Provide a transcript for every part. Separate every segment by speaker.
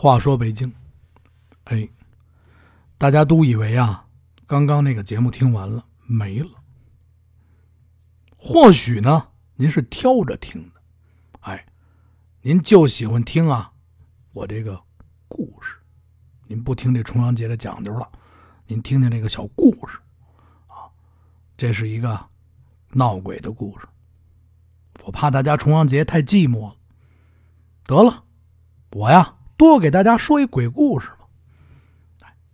Speaker 1: 话说北京，哎，大家都以为啊，刚刚那个节目听完了没了。或许呢，您是挑着听的，哎，您就喜欢听啊，我这个故事，您不听这重阳节的讲究了，您听听这个小故事，啊，这是一个闹鬼的故事。我怕大家重阳节太寂寞了，得了，我呀。多给大家说一鬼故事吧。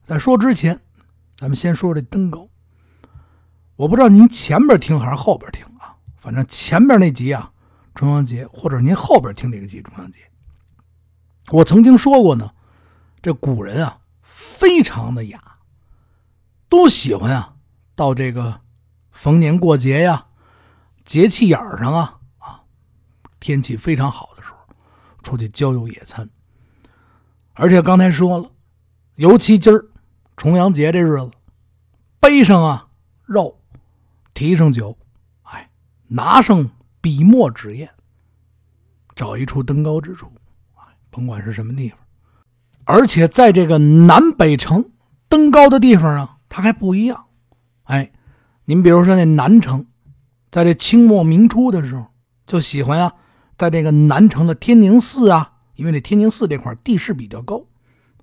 Speaker 1: 在说之前，咱们先说这登高。我不知道您前边听还是后边听啊？反正前边那集啊，重阳节，或者您后边听这个集重阳节。我曾经说过呢，这古人啊，非常的雅，都喜欢啊，到这个逢年过节呀、节气眼上啊啊，天气非常好的时候，出去郊游野餐。而且刚才说了，尤其今儿重阳节这日子，背上啊肉，提上酒，哎，拿上笔墨纸砚，找一处登高之处，哎，甭管是什么地方，而且在这个南北城登高的地方啊，它还不一样。哎，您比如说那南城，在这清末明初的时候，就喜欢呀，在这个南城的天宁寺啊。因为这天宁寺这块地势比较高，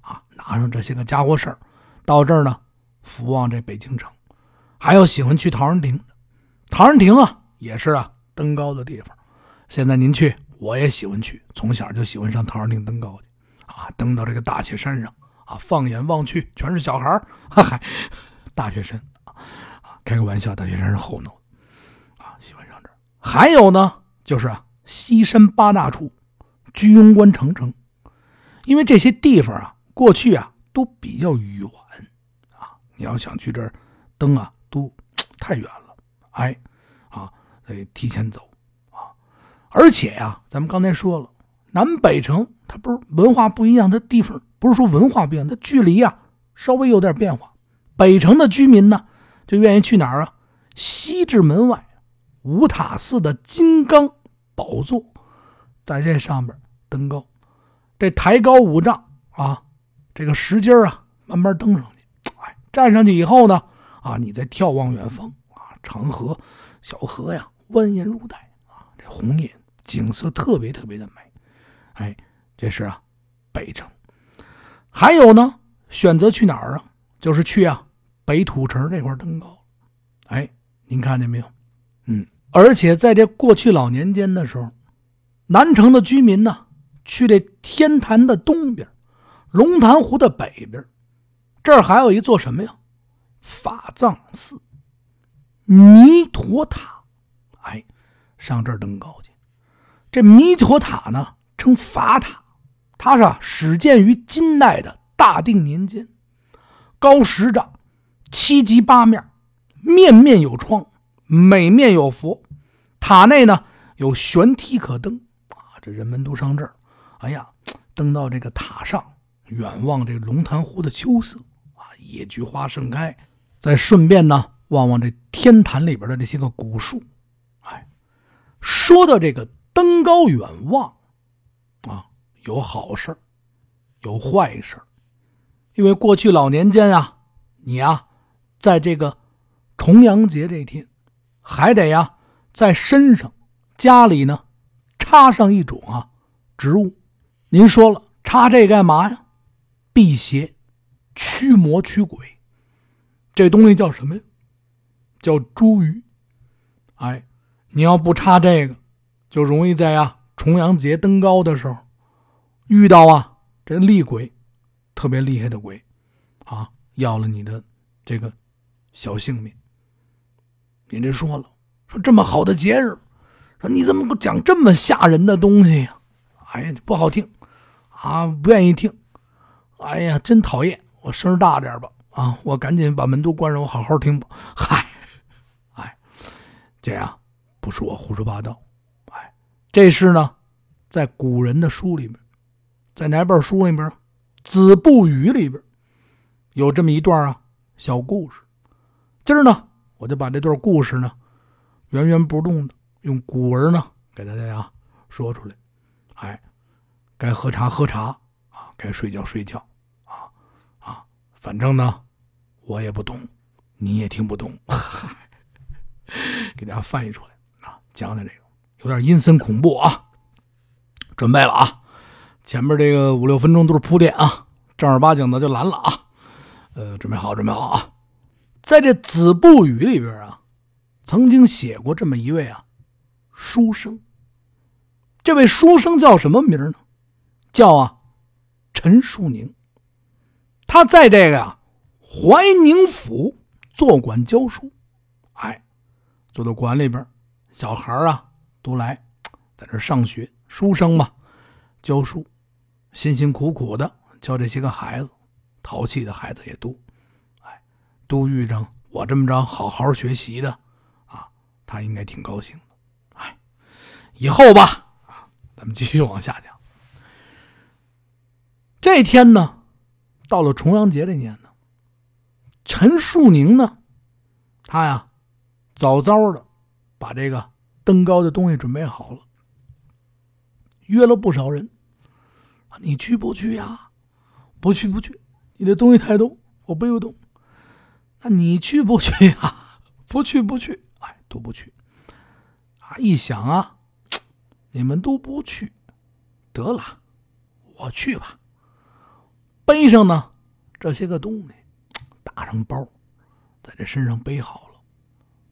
Speaker 1: 啊，拿上这些个家伙事儿，到这儿呢，俯望这北京城，还有喜欢去陶然亭的，陶然亭啊，也是啊登高的地方。现在您去，我也喜欢去，从小就喜欢上陶然亭登高去，啊，登到这个大雪山上，啊，放眼望去全是小孩儿，嗨，大雪山啊，开个玩笑，大雪山是后头，啊，喜欢上这儿。还有呢，就是啊，西山八大处。居庸关、长城，因为这些地方啊，过去啊都比较远啊，你要想去这儿登啊，都太远了，哎，啊，得提前走啊。而且呀，咱们刚才说了，南北城它不是文化不一样它地方，不是说文化不一样，它距离啊稍微有点变化。北城的居民呢，就愿意去哪儿啊？西直门外五塔寺的金刚宝座。在这上边登高，这抬高五丈啊，这个石阶啊，慢慢登上去。哎，站上去以后呢，啊，你再眺望远方啊，长河、小河呀，蜿蜒如带啊，这红叶景色特别特别的美。哎，这是啊，北城。还有呢，选择去哪儿啊？就是去啊，北土城这块登高。哎，您看见没有？嗯，而且在这过去老年间的时候。南城的居民呢，去这天坛的东边，龙潭湖的北边，这儿还有一座什么呀？法藏寺、弥陀塔。哎，上这儿登高去。这弥陀塔呢，称法塔，它是始建于金代的大定年间，高十丈，七级八面，面面有窗，每面有佛。塔内呢，有悬梯可登。啊这人们都上这儿，哎呀，登到这个塔上，远望这龙潭湖的秋色啊，野菊花盛开，再顺便呢望望这天坛里边的这些个古树。哎，说到这个登高远望啊，有好事有坏事因为过去老年间啊，你啊，在这个重阳节这天，还得呀在身上、家里呢。插上一种啊植物，您说了插这干嘛呀？辟邪、驱魔、驱鬼。这东西叫什么呀？叫茱萸。哎，你要不插这个，就容易在呀重阳节登高的时候遇到啊这厉鬼，特别厉害的鬼啊，要了你的这个小性命。您这说了，说这么好的节日。说你怎么不讲这么吓人的东西呀？哎呀，不好听，啊，不愿意听。哎呀，真讨厌！我声大点吧，啊，我赶紧把门都关上，我好好听吧。嗨，哎，这样不是我胡说八道，哎，这是呢，在古人的书里面，在哪本书里边？《子不语》里边有这么一段啊小故事。今儿呢，我就把这段故事呢原原不动的。用古文呢给大家呀说出来，哎，该喝茶喝茶啊，该睡觉睡觉，啊啊，反正呢，我也不懂，你也听不懂，给大家翻译出来啊，讲讲这个有点阴森恐怖啊。准备了啊，前面这个五六分钟都是铺垫啊，正儿八经的就来了啊。呃，准备好，准备好啊！在这《子不语》里边啊，曾经写过这么一位啊书生。这位书生叫什么名呢？叫啊陈树宁。他在这个呀怀宁府做馆教书，哎，坐到馆里边，小孩啊都来在这上学。书生嘛，教书，辛辛苦苦的教这些个孩子，淘气的孩子也多，哎，都遇上我这么着好好学习的，啊，他应该挺高兴的，哎，以后吧，啊，咱们继续往下讲。这天呢，到了重阳节这年呢，陈树宁呢，他呀，早早的把这个登高的东西准备好了。约了不少人，你去不去呀？不去不去，你的东西太多，我背不动。那你去不去呀？不去不去，哎，都不去。啊，一想啊，你们都不去，得了，我去吧。背上呢这些个东西，打上包，在这身上背好了，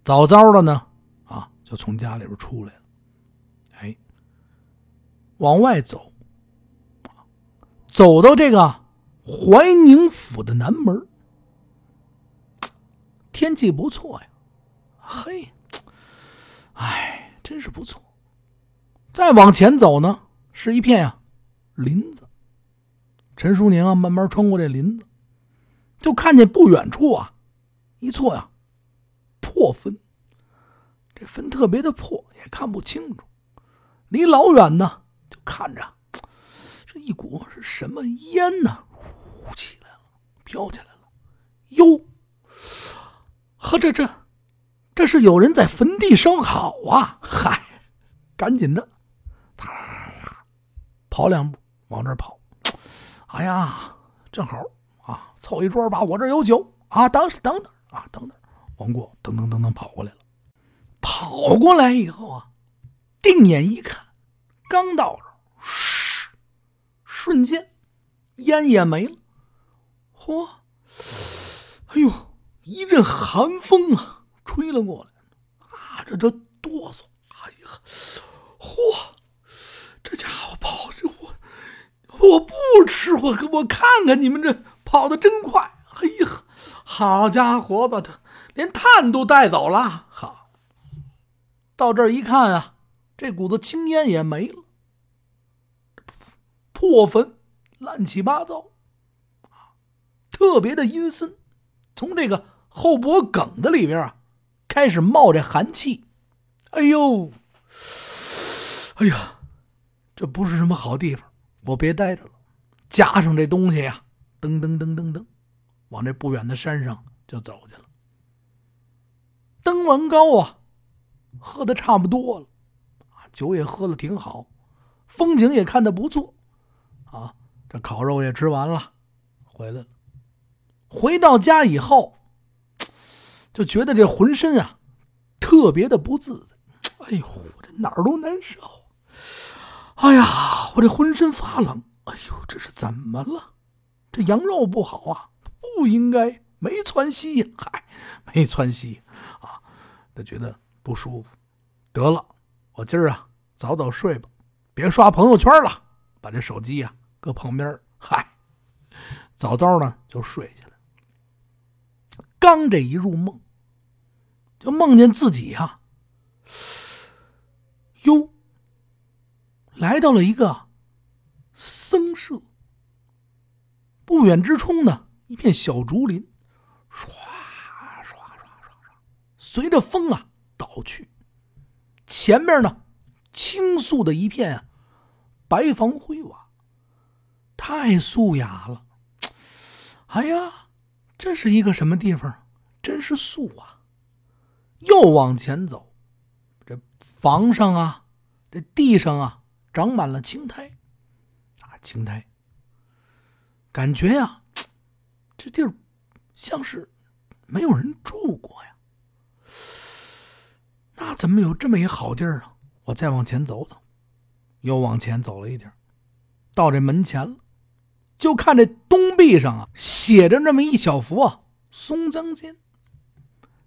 Speaker 1: 早早的呢，啊，就从家里边出来了。哎往外走，走到这个怀宁府的南门，天气不错呀，嘿，哎，真是不错。再往前走呢，是一片呀林子。陈淑宁啊，慢慢穿过这林子，就看见不远处啊一座呀破坟，这坟特别的破，也看不清楚，离老远呢。就看着，这一股是什么烟呢？呼起来了，飘起来了。哟，呵，这这，这是有人在坟地烧烤啊！嗨，赶紧的，跑两步往这跑。哎呀，正好啊，凑一桌吧。我这有酒啊，等等等啊，等等。王过噔噔噔噔跑过来了，跑过来以后啊，定眼一看，刚到这。嘘，瞬间烟也没了。嚯！哎呦，一阵寒风啊，吹了过来，啊，这这哆嗦。哎呀，嚯！这家伙跑这我我不吃，我我看看你们这跑的真快。哎呀，好家伙，把他连炭都带走了。好，到这儿一看啊，这股子青烟也没了。破坟，乱七八糟，特别的阴森。从这个后脖梗子里边啊，开始冒着寒气。哎呦，哎呀，这不是什么好地方，我别待着了。加上这东西呀，噔噔噔噔噔，往这不远的山上就走去了。登完高啊，喝的差不多了，酒也喝的挺好，风景也看的不错。啊，这烤肉也吃完了，回来了。回到家以后，就觉得这浑身啊特别的不自在。哎呦，这哪儿都难受。哎呀，我这浑身发冷。哎呦，这是怎么了？这羊肉不好啊，不应该没窜稀。嗨，没窜稀啊，他觉得不舒服。得了，我今儿啊早早睡吧，别刷朋友圈了，把这手机呀。搁旁边，嗨，早早的就睡下了。刚这一入梦，就梦见自己呀，哟，来到了一个僧舍。不远之处呢，一片小竹林，唰唰唰唰唰，随着风啊倒去。前面呢，倾诉的一片啊，白房灰瓦。太素雅了，哎呀，这是一个什么地方？真是素啊！又往前走，这房上啊，这地上啊，长满了青苔，啊，青苔。感觉呀，这地儿像是没有人住过呀。那怎么有这么一好地儿啊？我再往前走走，又往前走了一点，到这门前了，就看这东壁上啊写着那么一小幅啊《松江间》，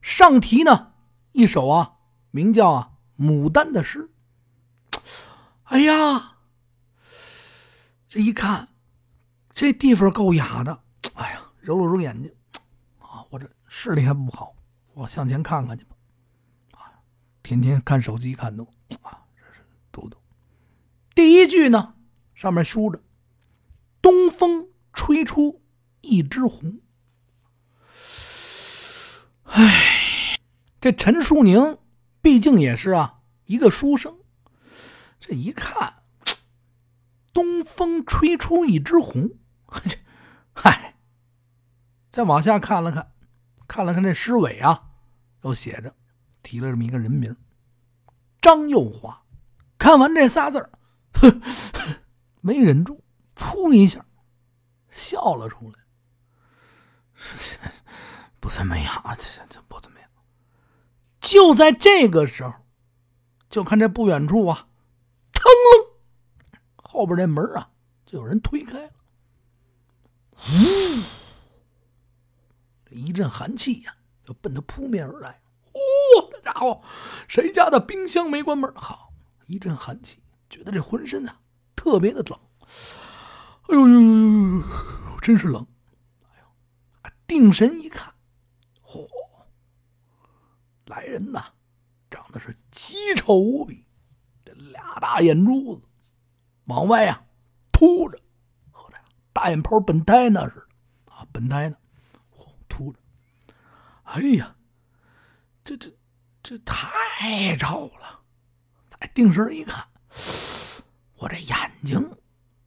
Speaker 1: 上题呢一首啊名叫啊《牡丹》的诗。哎呀，这一看，这地方够雅的。哎呀，揉了揉眼睛，啊，我这视力还不好，我向前看看去吧。啊，天天看手机看都啊，这是读读。第一句呢，上面书着“东风吹出一枝红”。哎，这陈树宁毕竟也是啊一个书生。这一看，东风吹出一枝红，嗨！再往下看了看，看了看这诗尾啊，又写着提了这么一个人名张幼华。看完这仨字儿，没忍住，噗一下笑了出来。不怎么样啊，这这不怎么样。就在这个时候，就看这不远处啊。腾楞，后边这门啊，就有人推开了。呜，一阵寒气呀，就奔他扑面而来。呼，这家伙，谁家的冰箱没关门？好，一阵寒气，觉得这浑身啊特别的冷。哎呦呦呦呦呦，真是冷！哎呦，定神一看，嚯，来人呐，长得是奇丑无比。俩大眼珠子往外呀凸着，和这大眼泡本胎那似的啊，本胎呢，凸着。哎呀，这这这太丑了！哎，定神一看，我这眼睛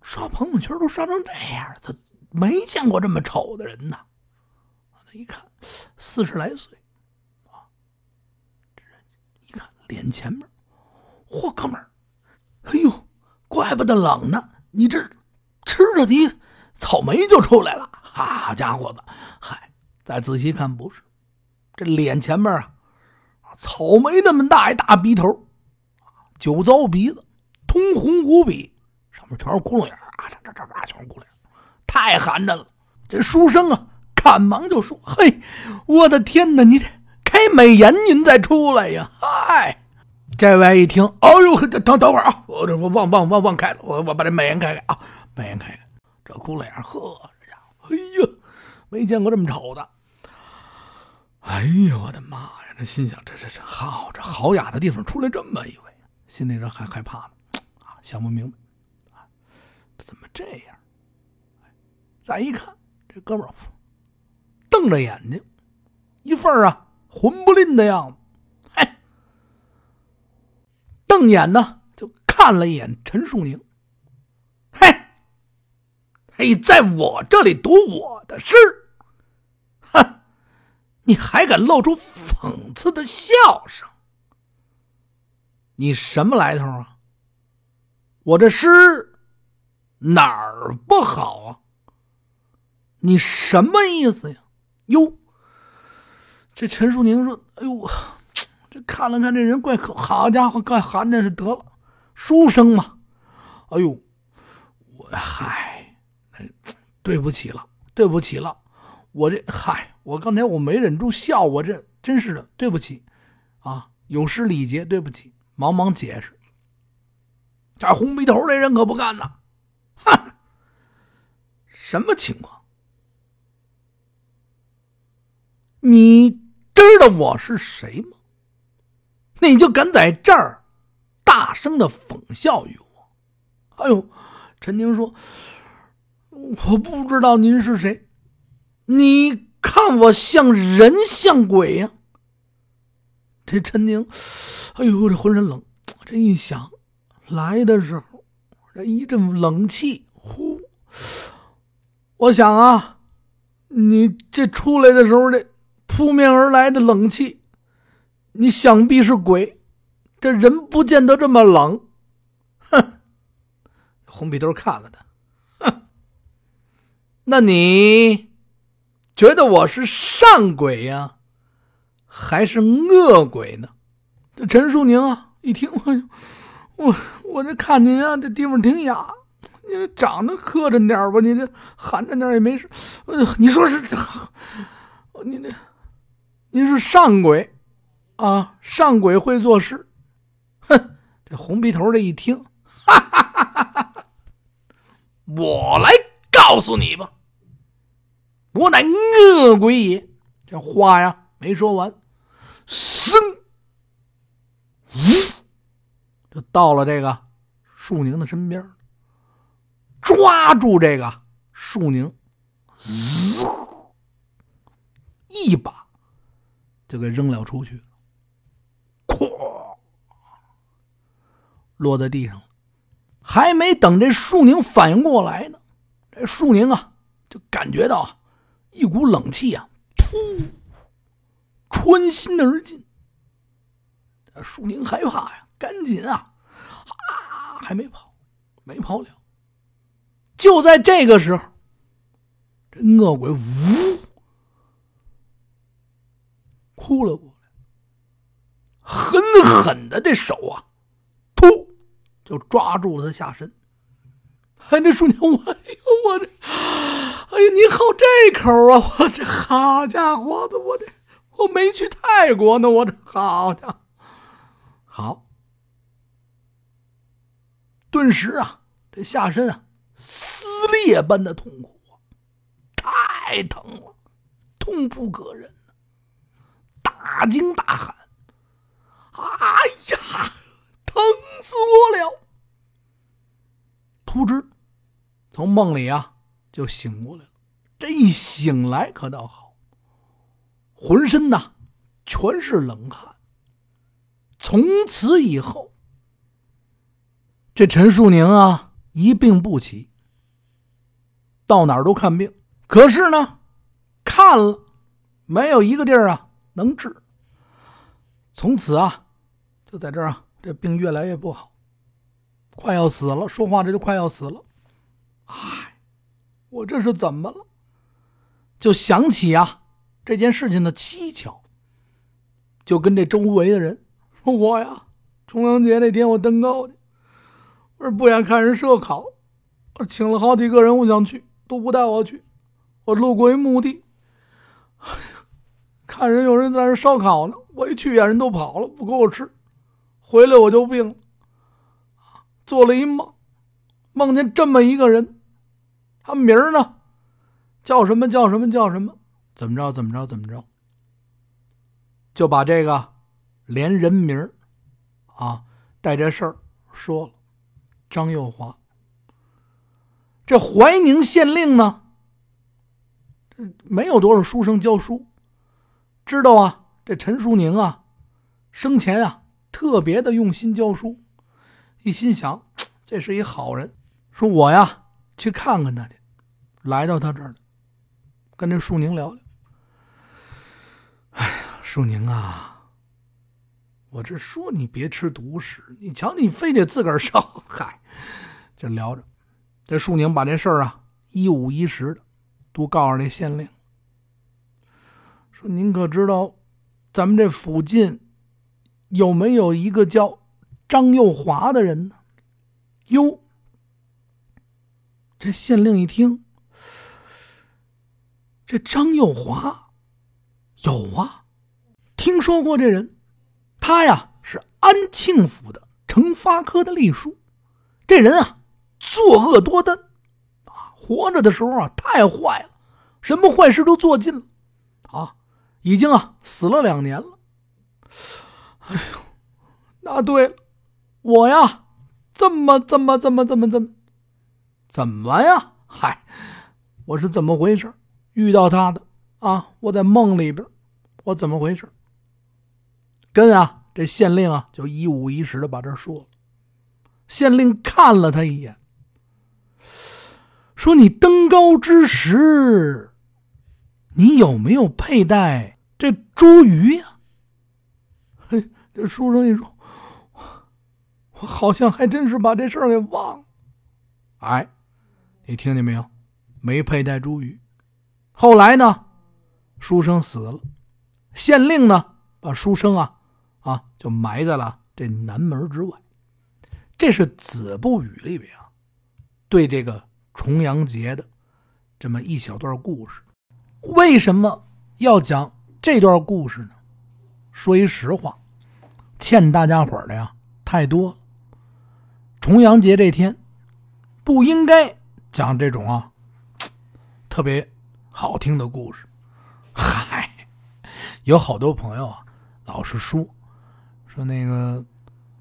Speaker 1: 刷朋友圈都刷成这样，他没见过这么丑的人呐。他一看，四十来岁啊，这一看脸前面，嚯，哥们儿！哎呦，怪不得冷呢！你这吃着的草莓就出来了，好家伙子！嗨，再仔细看，不是这脸前面啊，草莓那么大一大鼻头，酒糟鼻子，通红无比，上面全是窟窿眼啊！这这这这全是窟窿眼，太寒碜了！这书生啊，赶忙就说：“嘿，我的天哪！你这开美颜，您再出来呀！”嗨。这位一听，哎呦，等等会儿啊，我这我忘忘忘忘开了，我我把这美颜开开啊，美颜开开，这窟窿眼，呵，这家伙，哎呀，没见过这么丑的，哎呀，我的妈呀！这心想，这这这好，这好雅的地方出来这么一位，心里这还害怕呢，啊，想不明白，啊，怎么这样？再一看，这哥们儿瞪着眼睛，一份啊混不吝的样子。瞪眼呢，就看了一眼陈树宁。嘿，嘿，在我这里读我的诗，哼，你还敢露出讽刺的笑声？你什么来头啊？我这诗哪儿不好啊？你什么意思呀？哟，这陈树宁说：“哎呦。”这看了看这人怪可，好家伙，怪寒碜是得了，书生嘛，哎呦，我嗨，对不起了，对不起了，我这嗨，我刚才我没忍住笑，我这真是的，对不起，啊，有失礼节，对不起，忙忙解释。这红鼻头这人可不干呐，哼，什么情况？你知道我是谁吗？你就敢在这儿大声的讽笑于我？哎呦，陈宁说：“我不知道您是谁，你看我像人像鬼呀？”这陈宁，哎呦，这浑身冷。这一想，来的时候这一阵冷气，呼！我想啊，你这出来的时候，这扑面而来的冷气。你想必是鬼，这人不见得这么冷。哼！红鼻头看了他，哼！那你觉得我是善鬼呀，还是恶鬼呢？这陈淑宁啊，一听我我我这看您啊，这地方挺雅，你这长得磕碜点吧，你这寒碜点也没事。呃，你说是，你这您是善鬼啊？上鬼会做事。哼，这红鼻头这一听，哈哈哈哈哈！我来告诉你吧。我乃恶鬼也！这话呀没说完，生，呜，就到了这个树宁的身边，抓住这个树宁，一把就给扔了出去，落在地上了。还没等这树宁反应过来呢，这树宁啊就感觉到。一股冷气啊，噗，穿心而进。舒宁害怕呀，赶紧啊，啊，还没跑，没跑了。就在这个时候，这恶鬼呜，哭了过来，狠狠的这手啊，就抓住了他下身。哎，这叔娘，我哎呦，我这，哎呀，你好这口啊！我这好家伙的，我这我没去泰国呢，我这好家伙，好，顿时啊，这下身啊撕裂般的痛苦啊，太疼了，痛不可忍大惊大喊：“哎呀，疼死我了！”突知。从梦里啊，就醒过来了。这一醒来可倒好，浑身呐全是冷汗。从此以后，这陈树宁啊一病不起，到哪儿都看病。可是呢，看了没有一个地儿啊能治。从此啊，就在这儿啊，这病越来越不好，快要死了。说话这就快要死了。唉，我这是怎么了？就想起呀这件事情的蹊跷，就跟这周围的人说：“我呀，重阳节那天我登高去，我说不想看人烧烤，我请了好几个人，我想去，都不带我去。我路过一墓地，看人有人在那烧烤呢，我一去呀，人都跑了，不给我吃。回来我就病了，做了一梦，梦见这么一个人。”他名儿呢？叫什么？叫什么？叫什么？怎么着？怎么着？怎么着？就把这个连人名儿啊带这事儿说了。张幼华，这怀宁县令呢，没有多少书生教书，知道啊，这陈淑宁啊，生前啊特别的用心教书，一心想 这是一好人，说我呀。去看看他去，来到他这儿跟这舒宁聊聊。哎呀，舒宁啊，我这说你别吃独食，你瞧你非得自个儿烧。嗨，这聊着，这舒宁把这事儿啊一五一十的都告诉这县令，说您可知道咱们这附近有没有一个叫张幼华的人呢？哟。这县令一听，这张幼华有啊，听说过这人，他呀是安庆府的承发科的隶书，这人啊作恶多端，啊活着的时候啊太坏了，什么坏事都做尽了，啊已经啊死了两年了。哎呦，那对了，我呀这么这么这么这么这么。怎么呀？嗨，我是怎么回事？遇到他的啊？我在梦里边，我怎么回事？跟啊，这县令啊，就一五一十的把这说了。县令看了他一眼，说：“你登高之时，你有没有佩戴这茱萸呀？”这书生一说，我好像还真是把这事儿给忘了。哎。你听见没有？没佩戴珠玉。后来呢，书生死了，县令呢把书生啊啊就埋在了这南门之外。这是《子不语》里边啊对这个重阳节的这么一小段故事。为什么要讲这段故事呢？说一实话，欠大家伙的呀太多。重阳节这天不应该讲这种啊 特别好听的故事。嗨，有好多朋友啊老是说说那个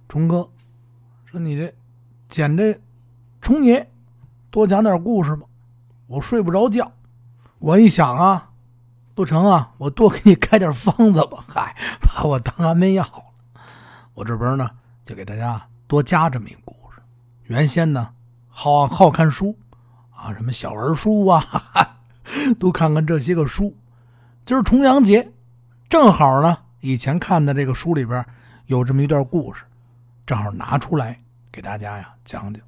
Speaker 1: 冲哥。说你这捡这重爷多讲点故事吧，我睡不着觉。我一想啊，不成啊，我多给你开点方子吧。嗨，把我当安眠药。我这边呢，就给大家多加这么一个故事。原先呢，好好看书啊，什么小儿书啊，都看看这些个书。今儿重阳节，正好呢，以前看的这个书里边有这么一段故事，正好拿出来。给大家呀讲讲，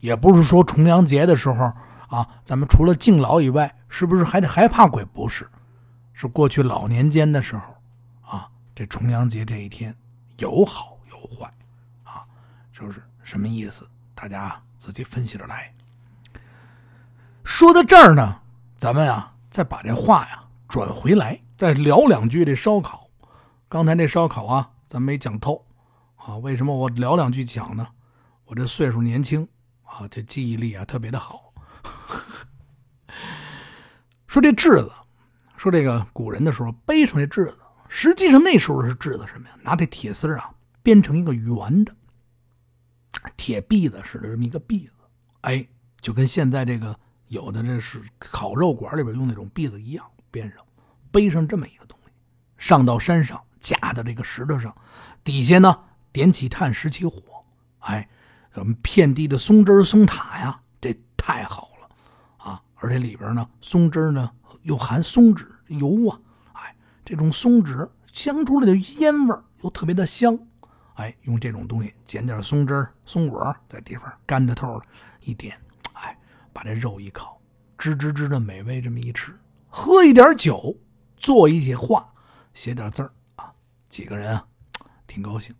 Speaker 1: 也不是说重阳节的时候啊，咱们除了敬老以外，是不是还得害怕鬼？不是，是过去老年间的时候啊，这重阳节这一天有好有坏啊，就是什么意思？大家自己分析着来。说到这儿呢，咱们啊再把这话呀转回来，再聊两句这烧烤。刚才这烧烤啊，咱没讲透啊，为什么我聊两句讲呢？我这岁数年轻啊，这记忆力啊特别的好。说这质子，说这个古人的时候背上这质子，实际上那时候是制的什么呀？拿这铁丝啊编成一个圆的铁篦子似的这么一个篦子，哎，就跟现在这个有的这是烤肉馆里边用那种篦子一样，编上背上这么一个东西，上到山上架到这个石头上，底下呢点起炭拾起火，哎。咱们遍地的松枝松塔呀，这太好了啊！而且里边呢，松枝呢又含松脂油啊，这种松脂香出来的烟味又特别的香，哎，用这种东西捡点松枝松果在地方干的透了一点，哎，把这肉一烤，吱吱吱的美味，这么一吃，喝一点酒，做一些画，写点字啊，几个人啊，挺高兴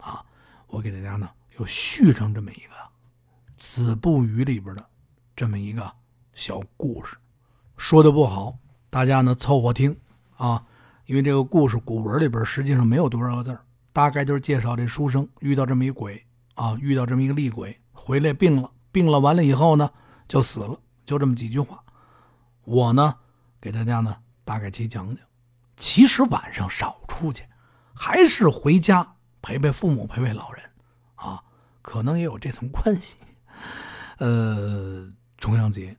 Speaker 1: 啊！我给大家呢。又续上这么一个《子不语》里边的这么一个小故事，说的不好，大家呢凑合听啊。因为这个故事古文里边实际上没有多少个字大概就是介绍这书生遇到这么一鬼啊，遇到这么一个厉鬼，回来病了，病了完了以后呢就死了，就这么几句话。我呢给大家呢大概其讲讲，其实晚上少出去，还是回家陪陪父母，陪陪老人啊。可能也有这层关系，呃，重阳节，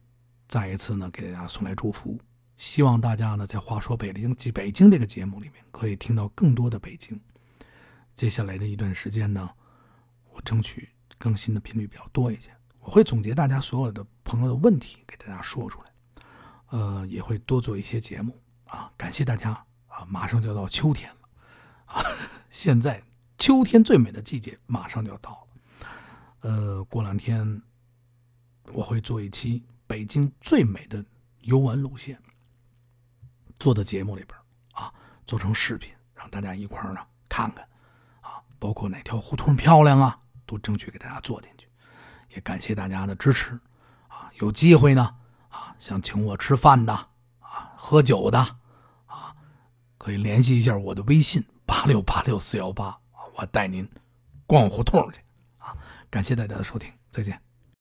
Speaker 1: 再一次呢给大家送来祝福，希望大家呢在《话说北京》及北京这个节目里面可以听到更多的北京。接下来的一段时间呢，我争取更新的频率比较多一些，我会总结大家所有的朋友的问题给大家说出来，呃，也会多做一些节目啊，感谢大家啊！马上就要到秋天了 啊，现在秋天最美的季节马上就要到了。呃，过两天我会做一期北京最美的游玩路线，做的节目里边啊，做成视频，让大家一块儿呢看看啊，包括哪条胡同漂亮啊，都争取给大家做进去。也感谢大家的支持啊，有机会呢啊，想请我吃饭的啊，喝酒的啊，可以联系一下我的微信八六八六四幺八啊，我带您逛胡同去啊。感谢大家的收听，再见。